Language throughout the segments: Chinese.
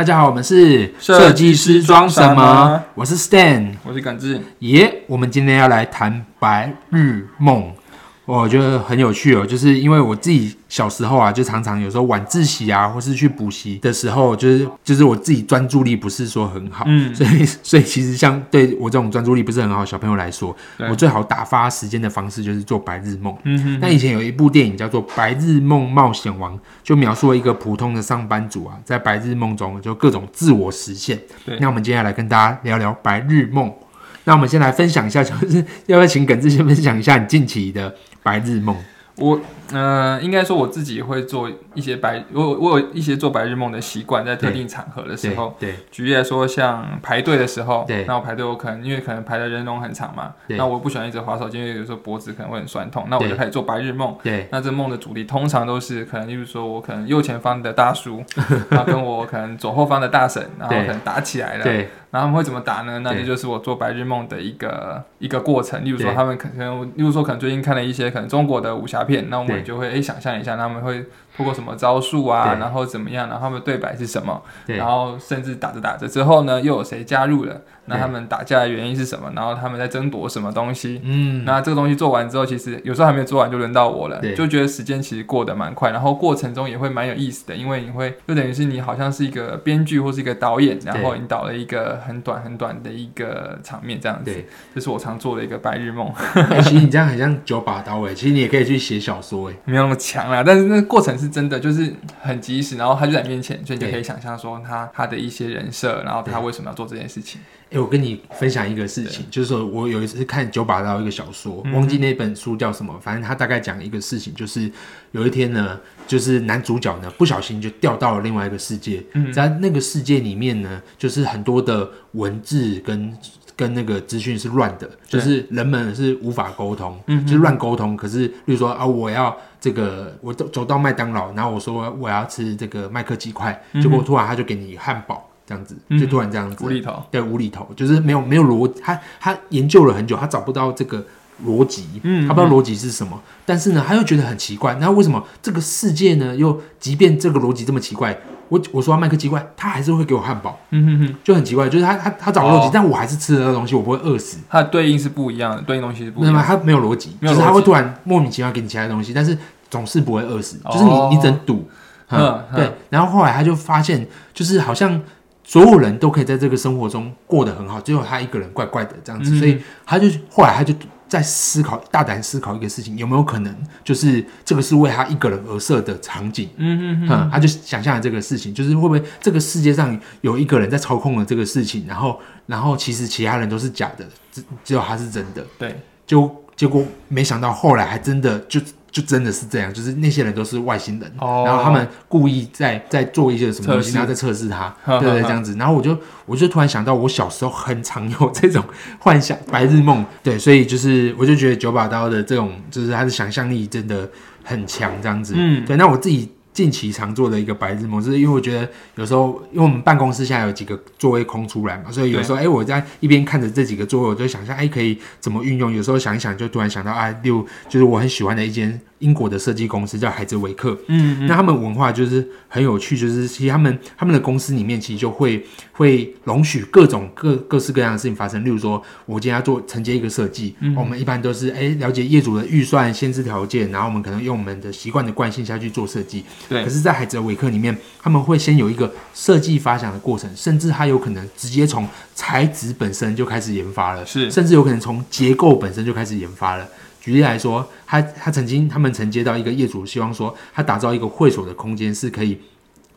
大家好，我们是设计师装什么？我是 Stan，我是耿志。耶，我们今天要来谈白日梦。我觉得很有趣哦，就是因为我自己小时候啊，就常常有时候晚自习啊，或是去补习的时候，就是就是我自己专注力不是说很好，嗯，所以所以其实像对我这种专注力不是很好小朋友来说，我最好打发时间的方式就是做白日梦。嗯哼，那以前有一部电影叫做《白日梦冒险王》，就描述了一个普通的上班族啊，在白日梦中就各种自我实现。对，那我们接下来跟大家聊聊白日梦。那我们先来分享一下，就是 要不要请耿志先分享一下你近期的白日梦？我呃，应该说我自己会做一些白，我我有一些做白日梦的习惯，在特定场合的时候，对，举例来说，像排队的时候，对，那我排队，我可能因为可能排的人龙很长嘛，那我不喜欢一直滑手机，因为有时候脖子可能会很酸痛，那我就开始做白日梦，对，那这梦的主题通常都是可能，例如说我可能右前方的大叔，然后跟我可能左后方的大婶，然后可能打起来了，对。然后他们会怎么打呢？那这就是我做白日梦的一个一个过程。例如说，他们可能，例如说，可能最近看了一些可能中国的武侠片，那我们就会诶想象一下，他们会。通过什么招数啊，然后怎么样，然后他们对白是什么，然后甚至打着打着之后呢，又有谁加入了？那他们打架的原因是什么？然后他们在争夺什么东西？嗯，那这个东西做完之后，其实有时候还没有做完就轮到我了，就觉得时间其实过得蛮快，然后过程中也会蛮有意思的，因为你会就等于是你好像是一个编剧或是一个导演，然后引导了一个很短很短的一个场面这样子。对这是我常做的一个白日梦。其实你这样很像九把刀哎，其实你也可以去写小说哎，没有那么强啦，但是那过程是真的，就是很及时，然后他就在面前，所以你就可以想象说他他的一些人设，然后他为什么要做这件事情。哎，我跟你分享一个事情，就是说我有一次看九把刀一个小说，忘记那本书叫什么，反正他大概讲一个事情，就是有一天呢，就是男主角呢不小心就掉到了另外一个世界，在那个世界里面呢，就是很多的文字跟跟那个资讯是乱的，就是人们是无法沟通，嗯就是乱沟通。可是，比如说啊，我要这个，我走走到麦当劳，然后我说我要吃这个麦克鸡块，结果突然他就给你汉堡。这样子就突然这样子。无厘头，对无厘头，就是没有没有逻，他他研究了很久，他找不到这个逻辑，嗯，他不知道逻辑是什么，但是呢，他又觉得很奇怪，那为什么这个世界呢？又即便这个逻辑这么奇怪，我我说麦克奇怪，他还是会给我汉堡，嗯哼哼，就很奇怪，就是他他他找逻辑，但我还是吃了那东西，我不会饿死。它的对应是不一样的，对应东西是不一样，他没有逻辑，就是他会突然莫名其妙给你其他东西，但是总是不会饿死，就是你你只能赌，嗯，对，然后后来他就发现，就是好像。所有人都可以在这个生活中过得很好，只有他一个人怪怪的这样子，所以他就后来他就在思考，大胆思考一个事情，有没有可能就是这个是为他一个人而设的场景？嗯嗯嗯，他就想象了这个事情，就是会不会这个世界上有一个人在操控了这个事情，然后然后其实其他人都是假的，只只有他是真的。对，就结果没想到后来还真的就。就真的是这样，就是那些人都是外星人，然后他们故意在在做一些什么东西，然后在测试他，对对，这样子。然后我就我就突然想到，我小时候很常有这种幻想白日梦，对，所以就是我就觉得九把刀的这种，就是他的想象力真的很强，这样子。嗯，对。那我自己。近期常做的一个白日梦，是因为我觉得有时候，因为我们办公室现在有几个座位空出来嘛，所以有时候，哎，我在一边看着这几个座位，我就想象，哎，可以怎么运用？有时候想一想，就突然想到，啊，六就是我很喜欢的一间英国的设计公司叫海泽维克，嗯，那他们文化就是很有趣，就是其实他们他们的公司里面其实就会会容许各种各各式各样的事情发生。例如说，我今天要做承接一个设计，我们一般都是哎了解业主的预算、限制条件，然后我们可能用我们的习惯的惯性下去做设计。对，可是，在海泽维克里面，他们会先有一个设计发想的过程，甚至他有可能直接从材质本身就开始研发了，是，甚至有可能从结构本身就开始研发了。举例来说，他他曾经他们曾接到一个业主，希望说他打造一个会所的空间，是可以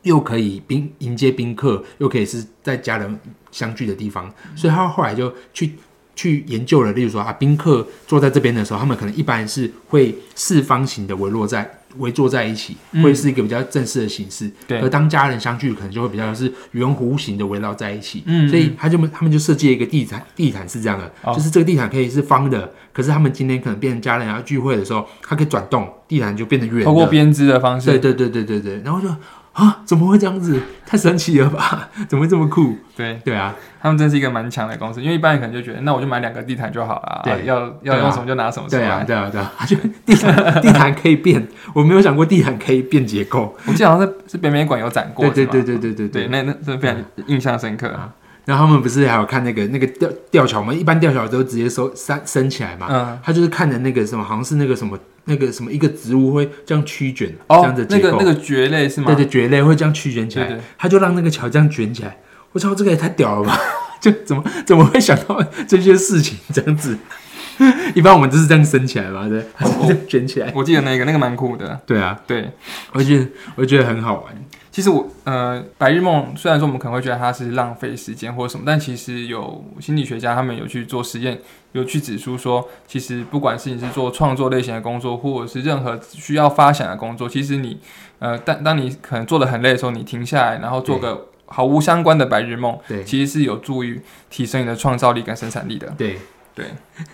又可以宾迎接宾客，又可以是在家人相聚的地方，所以他后来就去。去研究了，例如说啊，宾客坐在这边的时候，他们可能一般是会四方形的围落在围坐在一起，会是一个比较正式的形式。对。而当家人相聚，可能就会比较是圆弧形的围绕在一起。嗯。所以他就他们就设计了一个地毯，地毯是这样的，就是这个地毯可以是方的，可是他们今天可能变成家人要聚会的时候，它可以转动，地毯就变得圆。通过编织的方式。对对对对对对。然后就啊，怎么会这样子？太神奇了吧？怎么会这么酷？对对啊，他们真是一个蛮强的公司。因为一般人可能就觉得，那我就买两个地毯就好了，对，要要用什么就拿什么。对啊，对啊，对啊，就地毯地毯可以变，我没有想过地毯可以变结构。我记得好像在是北美馆有展过，对对对对对对对，那那真的非常印象深刻啊。然后他们不是还有看那个那个吊吊桥吗？一般吊桥都直接收升升起来嘛。嗯。他就是看着那个什么，好像是那个什么那个什么一个植物会这样曲卷，这样子那个那个蕨类是吗？对对，蕨类会这样曲卷起来。对他就让那个桥这样卷起来。我操，这个也太屌了吧！就怎么怎么会想到这些事情这样子？一般我们都是这样升起来嘛，对，卷起来。我记得那个那个蛮酷的。对啊，对，我觉得我觉得很好玩。其实我呃，白日梦虽然说我们可能会觉得它是浪费时间或者什么，但其实有心理学家他们有去做实验，有去指出说，其实不管是你是做创作类型的工作，或者是任何需要发想的工作，其实你呃，当当你可能做的很累的时候，你停下来，然后做个毫无相关的白日梦，对，其实是有助于提升你的创造力跟生产力的，对。对，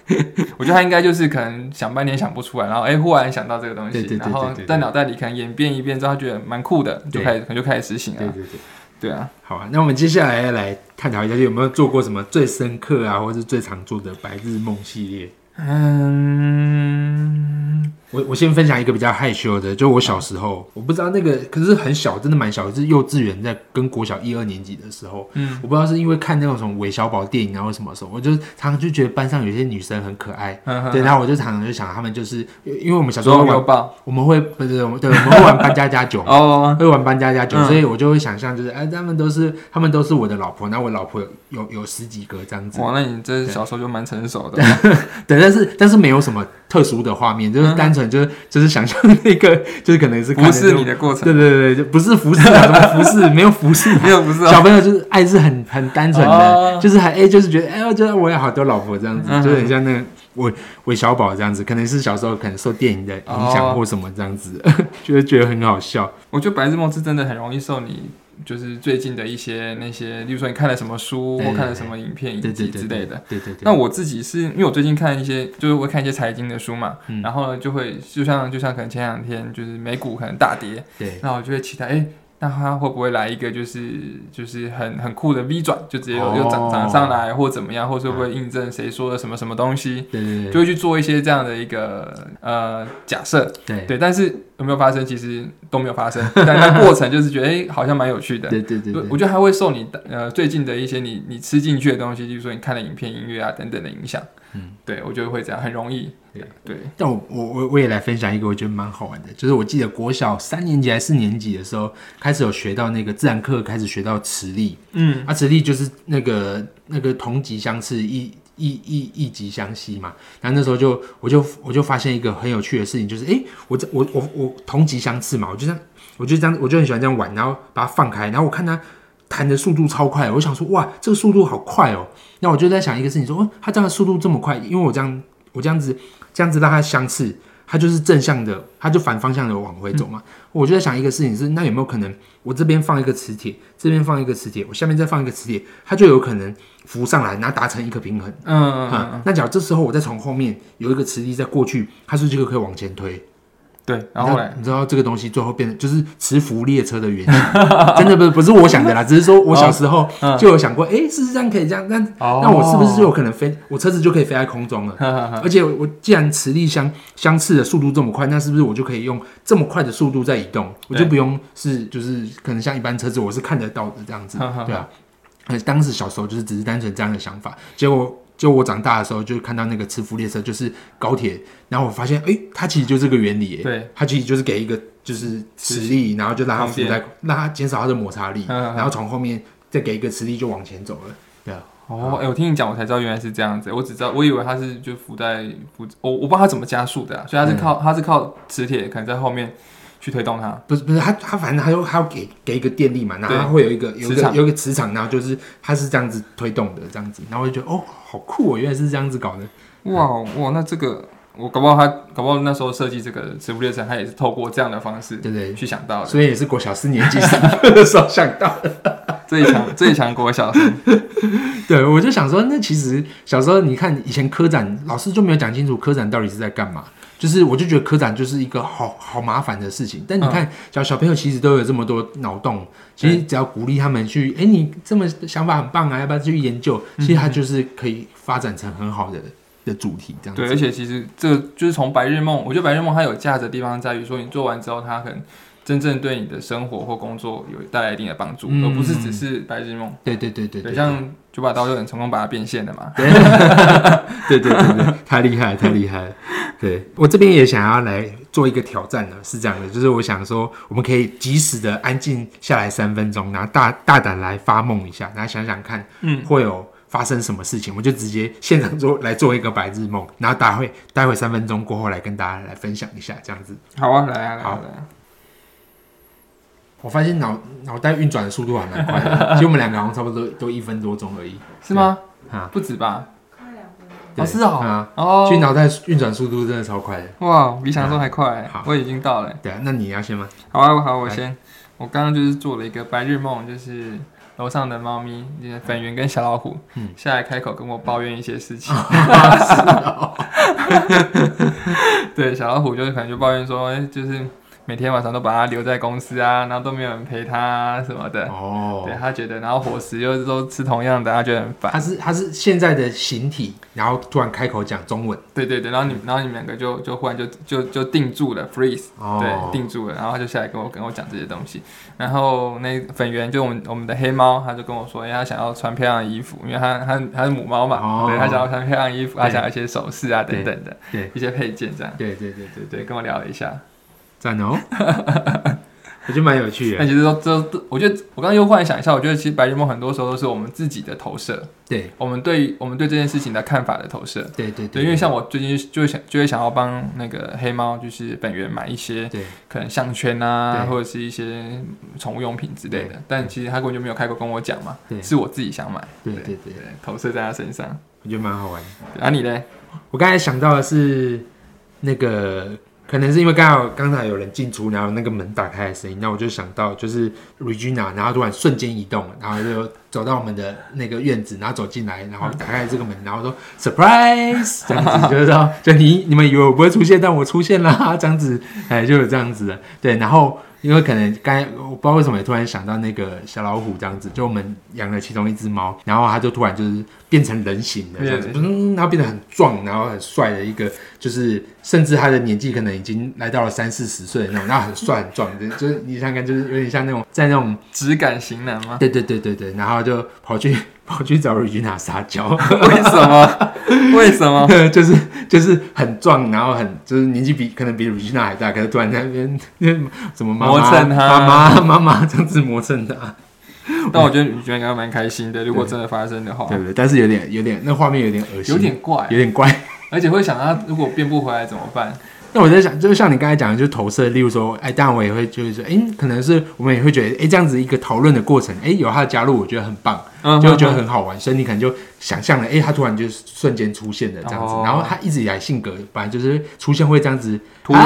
我觉得他应该就是可能想半天想不出来，然后哎，忽然想到这个东西，然后在脑袋里可能演变一遍之后，他觉得蛮酷的，就开始可能就开始实行了。对对对，对啊。好啊，那我们接下来要来探讨一下，有没有做过什么最深刻啊，或是最常做的白日梦系列？嗯。我我先分享一个比较害羞的，就我小时候，我不知道那个，可是很小，真的蛮小，是幼稚园在跟国小一二年级的时候，嗯，我不知道是因为看那种什么韦小宝电影，然后什么时候，我就常常就觉得班上有些女生很可爱，对，然后我就常常就想她们就是，因为我们小时候玩，我们会不是对，我们会玩搬家家酒，哦，会玩搬家家酒，所以我就会想象就是，哎，他们都是他们都是我的老婆，那我老婆有有十几个这样子，哇，那你这小时候就蛮成熟的，对，但是但是没有什么特殊的画面，就是单纯就是就是想。象那个 就是可能是服侍你的过程，对对对，就不是服侍啊，什么服侍 没有服侍，没有服侍。小朋友就是爱是很很单纯的，就是还哎，就是觉得哎，我觉得我有好多老婆这样子，就很像那个韦韦小宝这样子，可能是小时候可能受电影的影响或什么这样子，就会觉得很好笑。我觉得白日梦是真的很容易受你。就是最近的一些那些，例如说你看了什么书或看了什么影片、影集之类的。对对对。那我自己是因为我最近看一些，就是会看一些财经的书嘛，然后呢就会就像就像可能前两天就是美股可能大跌，对，那我就会期待哎。那它会不会来一个就是就是很很酷的 V 转，就直接又又涨涨上来，或怎么样，或是会不会印证谁说的什么什么东西？对对对，就会去做一些这样的一个呃假设。对对，但是有没有发生？其实都没有发生。但那过程就是觉得哎，好像蛮有趣的。对对对，我觉得还会受你呃最近的一些你你吃进去的东西，就是说你看的影片、音乐啊等等的影响。嗯，对，我觉得会这样，很容易。对对，但我我我我也来分享一个我觉得蛮好玩的，就是我记得国小三年级还是四年级的时候，开始有学到那个自然课，开始学到磁力。嗯，啊，磁力就是那个那个同极相斥，异一一一级相吸嘛。然后那时候就我就我就发现一个很有趣的事情，就是哎，我这我我我同级相斥嘛，我就这样，我就这样，我就很喜欢这样玩，然后把它放开，然后我看它弹的速度超快，我想说哇，这个速度好快哦。那我就在想一个事情，说哦，它这样的速度这么快，因为我这样我这样子。这样子让它相斥，它就是正向的，它就反方向的往回走嘛。我就在想一个事情是，那有没有可能我这边放一个磁铁，这边放一个磁铁，我下面再放一个磁铁，它就有可能浮上来，然后达成一个平衡。嗯嗯嗯。那假如这时候我再从后面有一个磁力再过去，它是不是就可以往前推？对，然后你知道这个东西最后变成就是磁浮列车的原因，真的不是不是我想的啦，只是说我小时候就有想过，哎，是这样可以这样，那那我是不是就有可能飞，我车子就可以飞在空中了？而且我既然磁力相相似的速度这么快，那是不是我就可以用这么快的速度在移动？我就不用是就是可能像一般车子我是看得到的这样子，对啊。当时小时候就是只是单纯这样的想法，结果。就我长大的时候，就看到那个磁浮列车，就是高铁，然后我发现，哎，它其实就这个原理，对，它其实就是给一个就是磁力，然后就让它浮在，让它减少它的摩擦力，然后从后面再给一个磁力就往前走了，对啊。哦，哎，我听你讲，我才知道原来是这样子，我只知道，我以为它是就浮在浮，我我不知道它怎么加速的，所以它是靠它是靠磁铁可能在后面。去推动它，不是不是，它它反正它又它要给给一个电力嘛，然后它会有一个有一个有一个磁场，然后就是它是这样子推动的这样子，然后我就觉得哦，好酷哦，原来是这样子搞的，哇哇，那这个我搞不好他搞不好那时候设计这个磁浮列车，他也是透过这样的方式，对对，去想到的，所以也是国小四年级上课的时候想到的。最强最强国小生。对，我就想说，那其实小时候你看以前科展老师就没有讲清楚科展到底是在干嘛。就是我就觉得科展就是一个好好麻烦的事情，但你看小小朋友其实都有这么多脑洞，其实只要鼓励他们去，哎，你这么想法很棒啊，要不要去研究？其实他就是可以发展成很好的的主题这样。对，而且其实这就是从白日梦，我觉得白日梦它有价值的地方在于说，你做完之后，它可能。真正对你的生活或工作有带来一定的帮助，而不是只是白日梦。对对对对，对，像九把刀就很成功把它变现的嘛。对 对对对，太厉害太厉害了。对我这边也想要来做一个挑战呢，是这样的，就是我想说，我们可以及时的安静下来三分钟，然后大大胆来发梦一下，然后想想看，嗯，会有发生什么事情，我就直接现场做来做一个白日梦，然后待会待会三分钟过后来跟大家来分享一下，这样子。好啊，来啊，来啊。我发现脑脑袋运转的速度还蛮快的，其实我们两个好像差不多都一分多钟而已，是吗？啊，不止吧？快两分钟，是啊，哦，其实脑袋运转速度真的超快的，哇，比想象中还快。好，我已经到了。对啊，那你要先吗？好啊，好，我先。我刚刚就是做了一个白日梦，就是楼上的猫咪，粉圆跟小老虎，嗯，下来开口跟我抱怨一些事情。对，小老虎就是可能就抱怨说，哎，就是。每天晚上都把它留在公司啊，然后都没有人陪它什么的。哦，对他觉得，然后伙食又都吃同样的，他觉得很烦。他是他是现在的形体，然后突然开口讲中文。对对对，然后你然后你们两个就就忽然就就就定住了，freeze，对，定住了，然后他就下来跟我跟我讲这些东西。然后那粉圆就我们我们的黑猫，他就跟我说，因为他想要穿漂亮的衣服，因为他他他是母猫嘛，对他想要穿漂亮衣服，他想要一些首饰啊等等的，对一些配件这样。对对对对对，跟我聊了一下。赞哦，我觉得蛮有趣的。那其实说这，我觉得我刚刚又忽然想一下，我觉得其实白日梦很多时候都是我们自己的投射，对我们对我们对这件事情的看法的投射。对对对，因为像我最近就想就会想要帮那个黑猫，就是本源买一些，对，可能项圈啊，或者是一些宠物用品之类的。但其实他根本就没有开口跟我讲嘛，是我自己想买。对对对，投射在他身上，我觉得蛮好玩。啊，你呢？我刚才想到的是那个。可能是因为刚好刚才有人进出，然后那个门打开的声音，那我就想到就是 Regina，然后突然瞬间移动，然后就走到我们的那个院子，然后走进来，然后打开这个门，然后说 Surprise，这样子就是说，就你你们以为我不会出现，但我出现了，这样子，哎，就有这样子的，对，然后。因为可能刚才我不知道为什么也突然想到那个小老虎这样子，就我们养了其中一只猫，然后它就突然就是变成人形的这样子，嗯，然后变得很壮，然后很帅的一个，就是甚至它的年纪可能已经来到了三四十岁的那种，然后很帅很壮，就是你想看就是有点像那种在那种质感型男吗？对对对对对，然后就跑去。跑去找瑞吉娜撒娇，为什么？为什么？就是就是很壮，然后很就是年纪比可能比瑞吉娜还大，可是突然在那边怎么磨蹭他，妈妈妈妈这样子磨蹭他。但我觉得瑞吉娜应该蛮开心的，如果真的发生的话，对不对？但是有点有点那画面有点恶心，有点怪，有点怪，而且会想他如果变不回来怎么办？那我在想，就是像你刚才讲的，就是投射，例如说，哎，当然我也会就是说，哎，可能是我们也会觉得，哎，这样子一个讨论的过程，哎，有他的加入，我觉得很棒，就会觉得很好玩，所以你可能就想象了，哎，他突然就瞬间出现的这样子，然后他一直以来性格本来就是出现会这样子，突然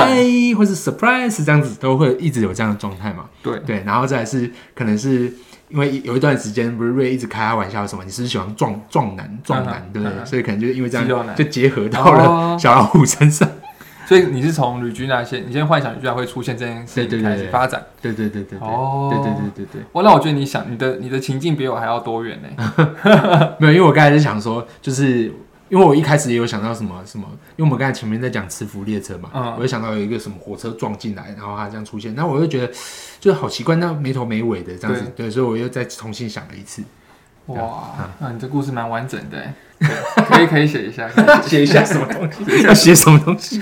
或是 surprise 这样子，都会一直有这样的状态嘛？对对，然后再来是可能是因为有一段时间不是瑞一直开他玩笑什么，你是喜欢壮壮男壮男，对不对？所以可能就是因为这样就结合到了小老虎身上。所以你是从旅居那些，你先幻想旅居会出现这件事情开始发展，对对对对哦，对对对对对。哇，那我觉得你想你的你的情境比我还要多远呢？没有，因为我刚才在想说，就是因为我一开始也有想到什么什么，因为我们刚才前面在讲磁浮列车嘛，嗯，我就想到有一个什么火车撞进来，然后它这样出现，那我又觉得就是好奇怪，那没头没尾的这样子，对，所以我又再重新想了一次。哇，那你这故事蛮完整的，可以可以写一下，写一下什么东西？要写什么东西？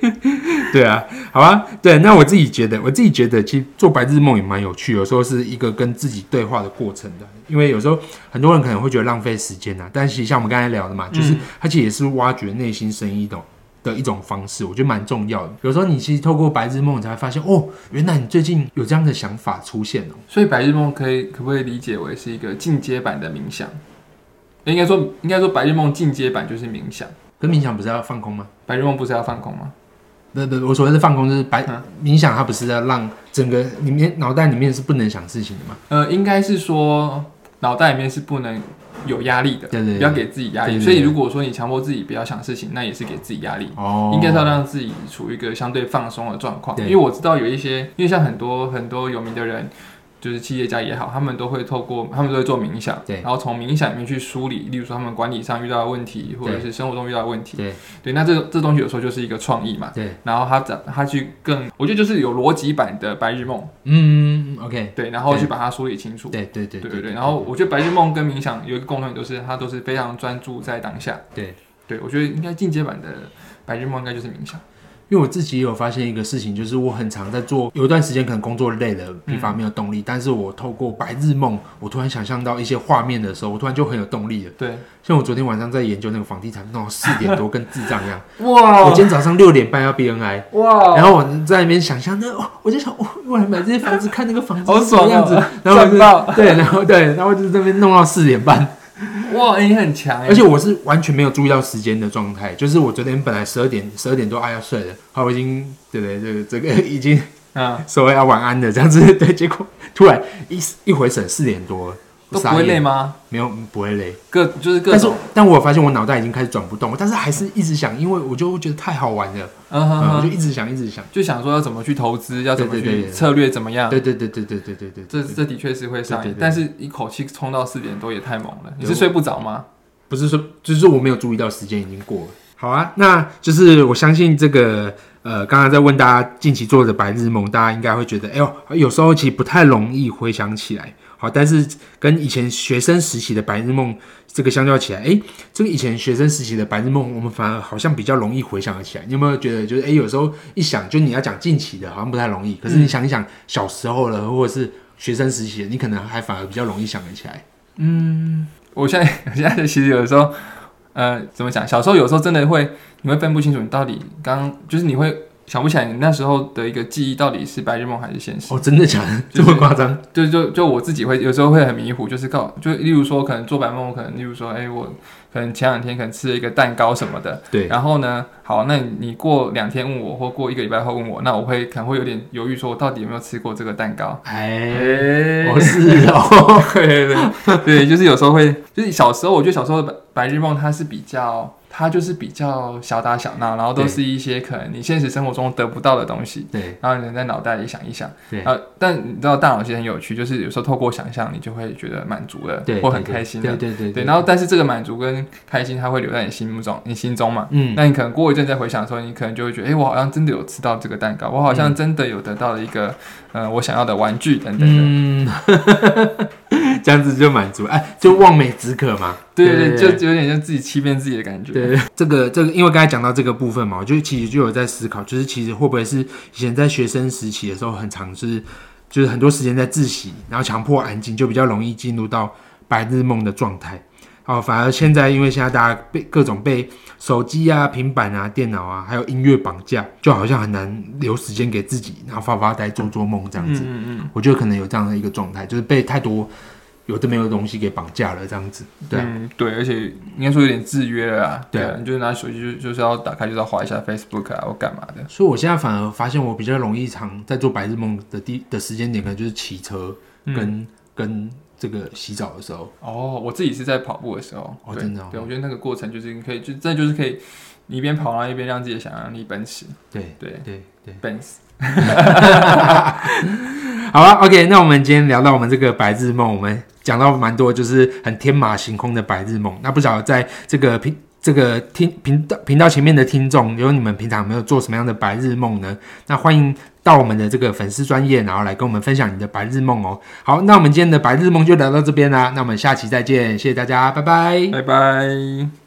对啊，好啊，对，那我自己觉得，我自己觉得，其实做白日梦也蛮有趣，有时候是一个跟自己对话的过程的，因为有时候很多人可能会觉得浪费时间呐，但其实像我们刚才聊的嘛，就是它其实也是挖掘内心声音的。的一种方式，我觉得蛮重要的。有时候你其实透过白日梦，你才会发现哦，原来你最近有这样的想法出现哦。所以白日梦可以可不可以理解为是一个进阶版的冥想？应该说应该说白日梦进阶版就是冥想。跟冥想不是要放空吗？白日梦不是要放空吗？不不，我所谓的放空就是白冥想，它不是要让整个里面脑袋里面是不能想事情的吗？呃，应该是说脑袋里面是不能有压力的，对对，不要给自己压力。所以如果说你强迫自己不要想事情，那也是给自己压力。哦，应该是要让自己处于一个相对放松的状况。因为我知道有一些，因为像很多很多有名的人。就是企业家也好，他们都会透过他们都会做冥想，对，然后从冥想里面去梳理，例如说他们管理上遇到的问题，或者是生活中遇到的问题，对，对，那这这东西有时候就是一个创意嘛，对，然后他怎他去更，我觉得就是有逻辑版的白日梦，嗯，OK，对，然后去把它梳理清楚，对对对对对对，然后我觉得白日梦跟冥想有一个共同点，就是它都是非常专注在当下，对，对我觉得应该进阶版的白日梦应该就是冥想。因为我自己也有发现一个事情，就是我很常在做，有一段时间可能工作累了，疲乏没有动力，但是我透过白日梦，我突然想象到一些画面的时候，我突然就很有动力了。对，像我昨天晚上在研究那个房地产，弄到四点多，跟智障一样。哇！我今天早上六点半要 BNI。哇！然后我在那边想象，那我就想，我我来买这些房子，看那个房子什么样子，然后对，然后对，然后就在那边弄到四点半。哇，你很强而且我是完全没有注意到时间的状态，就是我昨天本来十二点十二点多啊要睡了，好，我已经对不对？这个这个已经啊，所谓要晚安的这样子，对，结果突然一一回神四点多。都不会累吗？没有，不会累。各就是各，但是但我发现我脑袋已经开始转不动，但是还是一直想，因为我就觉得太好玩了，嗯，我就一直想，一直想，就想说要怎么去投资，要怎么去策略怎么样？对对对对对对对对，这这的确是会上瘾，但是一口气冲到四点多也太猛了。你是睡不着吗？不是说，就是我没有注意到时间已经过了。好啊，那就是我相信这个呃，刚刚在问大家近期做的白日梦，大家应该会觉得，哎呦，有时候其实不太容易回想起来。好，但是跟以前学生时期的白日梦这个相较起来，哎，这个以前学生时期的白日梦，我们反而好像比较容易回想得起来。你有没有觉得，就是哎，有时候一想，就你要讲近期的，好像不太容易。可是你想一想小时候了，或者是学生时期的，你可能还反而比较容易想得起来。嗯，我现在现在其实有的时候，呃，怎么讲？小时候有时候真的会，你会分不清楚你到底刚就是你会。想不起来你那时候的一个记忆到底是白日梦还是现实？哦，真的假的？这么夸张？就就就我自己会有时候会很迷糊，就是告就例如说可能做白梦，可能例如说，哎，我可能前两天可能吃了一个蛋糕什么的。对。然后呢，好，那你过两天问我，或过一个礼拜后问我，那我会可能会有点犹豫，说我到底有没有吃过这个蛋糕？哎，我是哦，对对对，就是有时候会，就是小时候，我觉得小时候的白白日梦它是比较。它就是比较小打小闹，然后都是一些可能你现实生活中得不到的东西。对，然后你在脑袋里想一想。对。呃，但你知道大脑其实很有趣，就是有时候透过想象，你就会觉得满足了，或很开心了。对对对。对，然后但是这个满足跟开心，它会留在你心目中，你心中嘛。嗯。那你可能过一阵再回想的时候，你可能就会觉得，哎，我好像真的有吃到这个蛋糕，我好像真的有得到了一个，呃，我想要的玩具等等的。嗯。这样子就满足，哎，就望梅止渴嘛。对对对，就有点像自己欺骗自己的感觉。对，这个这个，因为刚才讲到这个部分嘛，我就其实就有在思考，就是其实会不会是以前在学生时期的时候，很常是就是很多时间在自习，然后强迫安静，就比较容易进入到白日梦的状态。哦，反而现在因为现在大家被各种被手机啊、平板啊、电脑啊，还有音乐绑架，就好像很难留时间给自己，然后发发呆、做做梦这样子。嗯嗯，我觉得可能有这样的一个状态，就是被太多。有的没有东西给绑架了，这样子，对，对，而且应该说有点制约了啊，对，你就是拿手机就就是要打开，就是要划一下 Facebook 啊，或干嘛的。所以我现在反而发现，我比较容易常在做白日梦的第的时间点，可能就是骑车跟跟这个洗澡的时候。哦，我自己是在跑步的时候，哦，真的，对，我觉得那个过程就是你可以，就这就是可以，你一边跑然后一边让自己的想象力奔驰，对对对对，奔驰。好了，OK，那我们今天聊到我们这个白日梦，我们讲到蛮多，就是很天马行空的白日梦。那不晓得在这个频这个听频道频道前面的听众，有你们平常有没有做什么样的白日梦呢？那欢迎到我们的这个粉丝专业，然后来跟我们分享你的白日梦哦。好，那我们今天的白日梦就聊到这边啦，那我们下期再见，谢谢大家，拜拜，拜拜。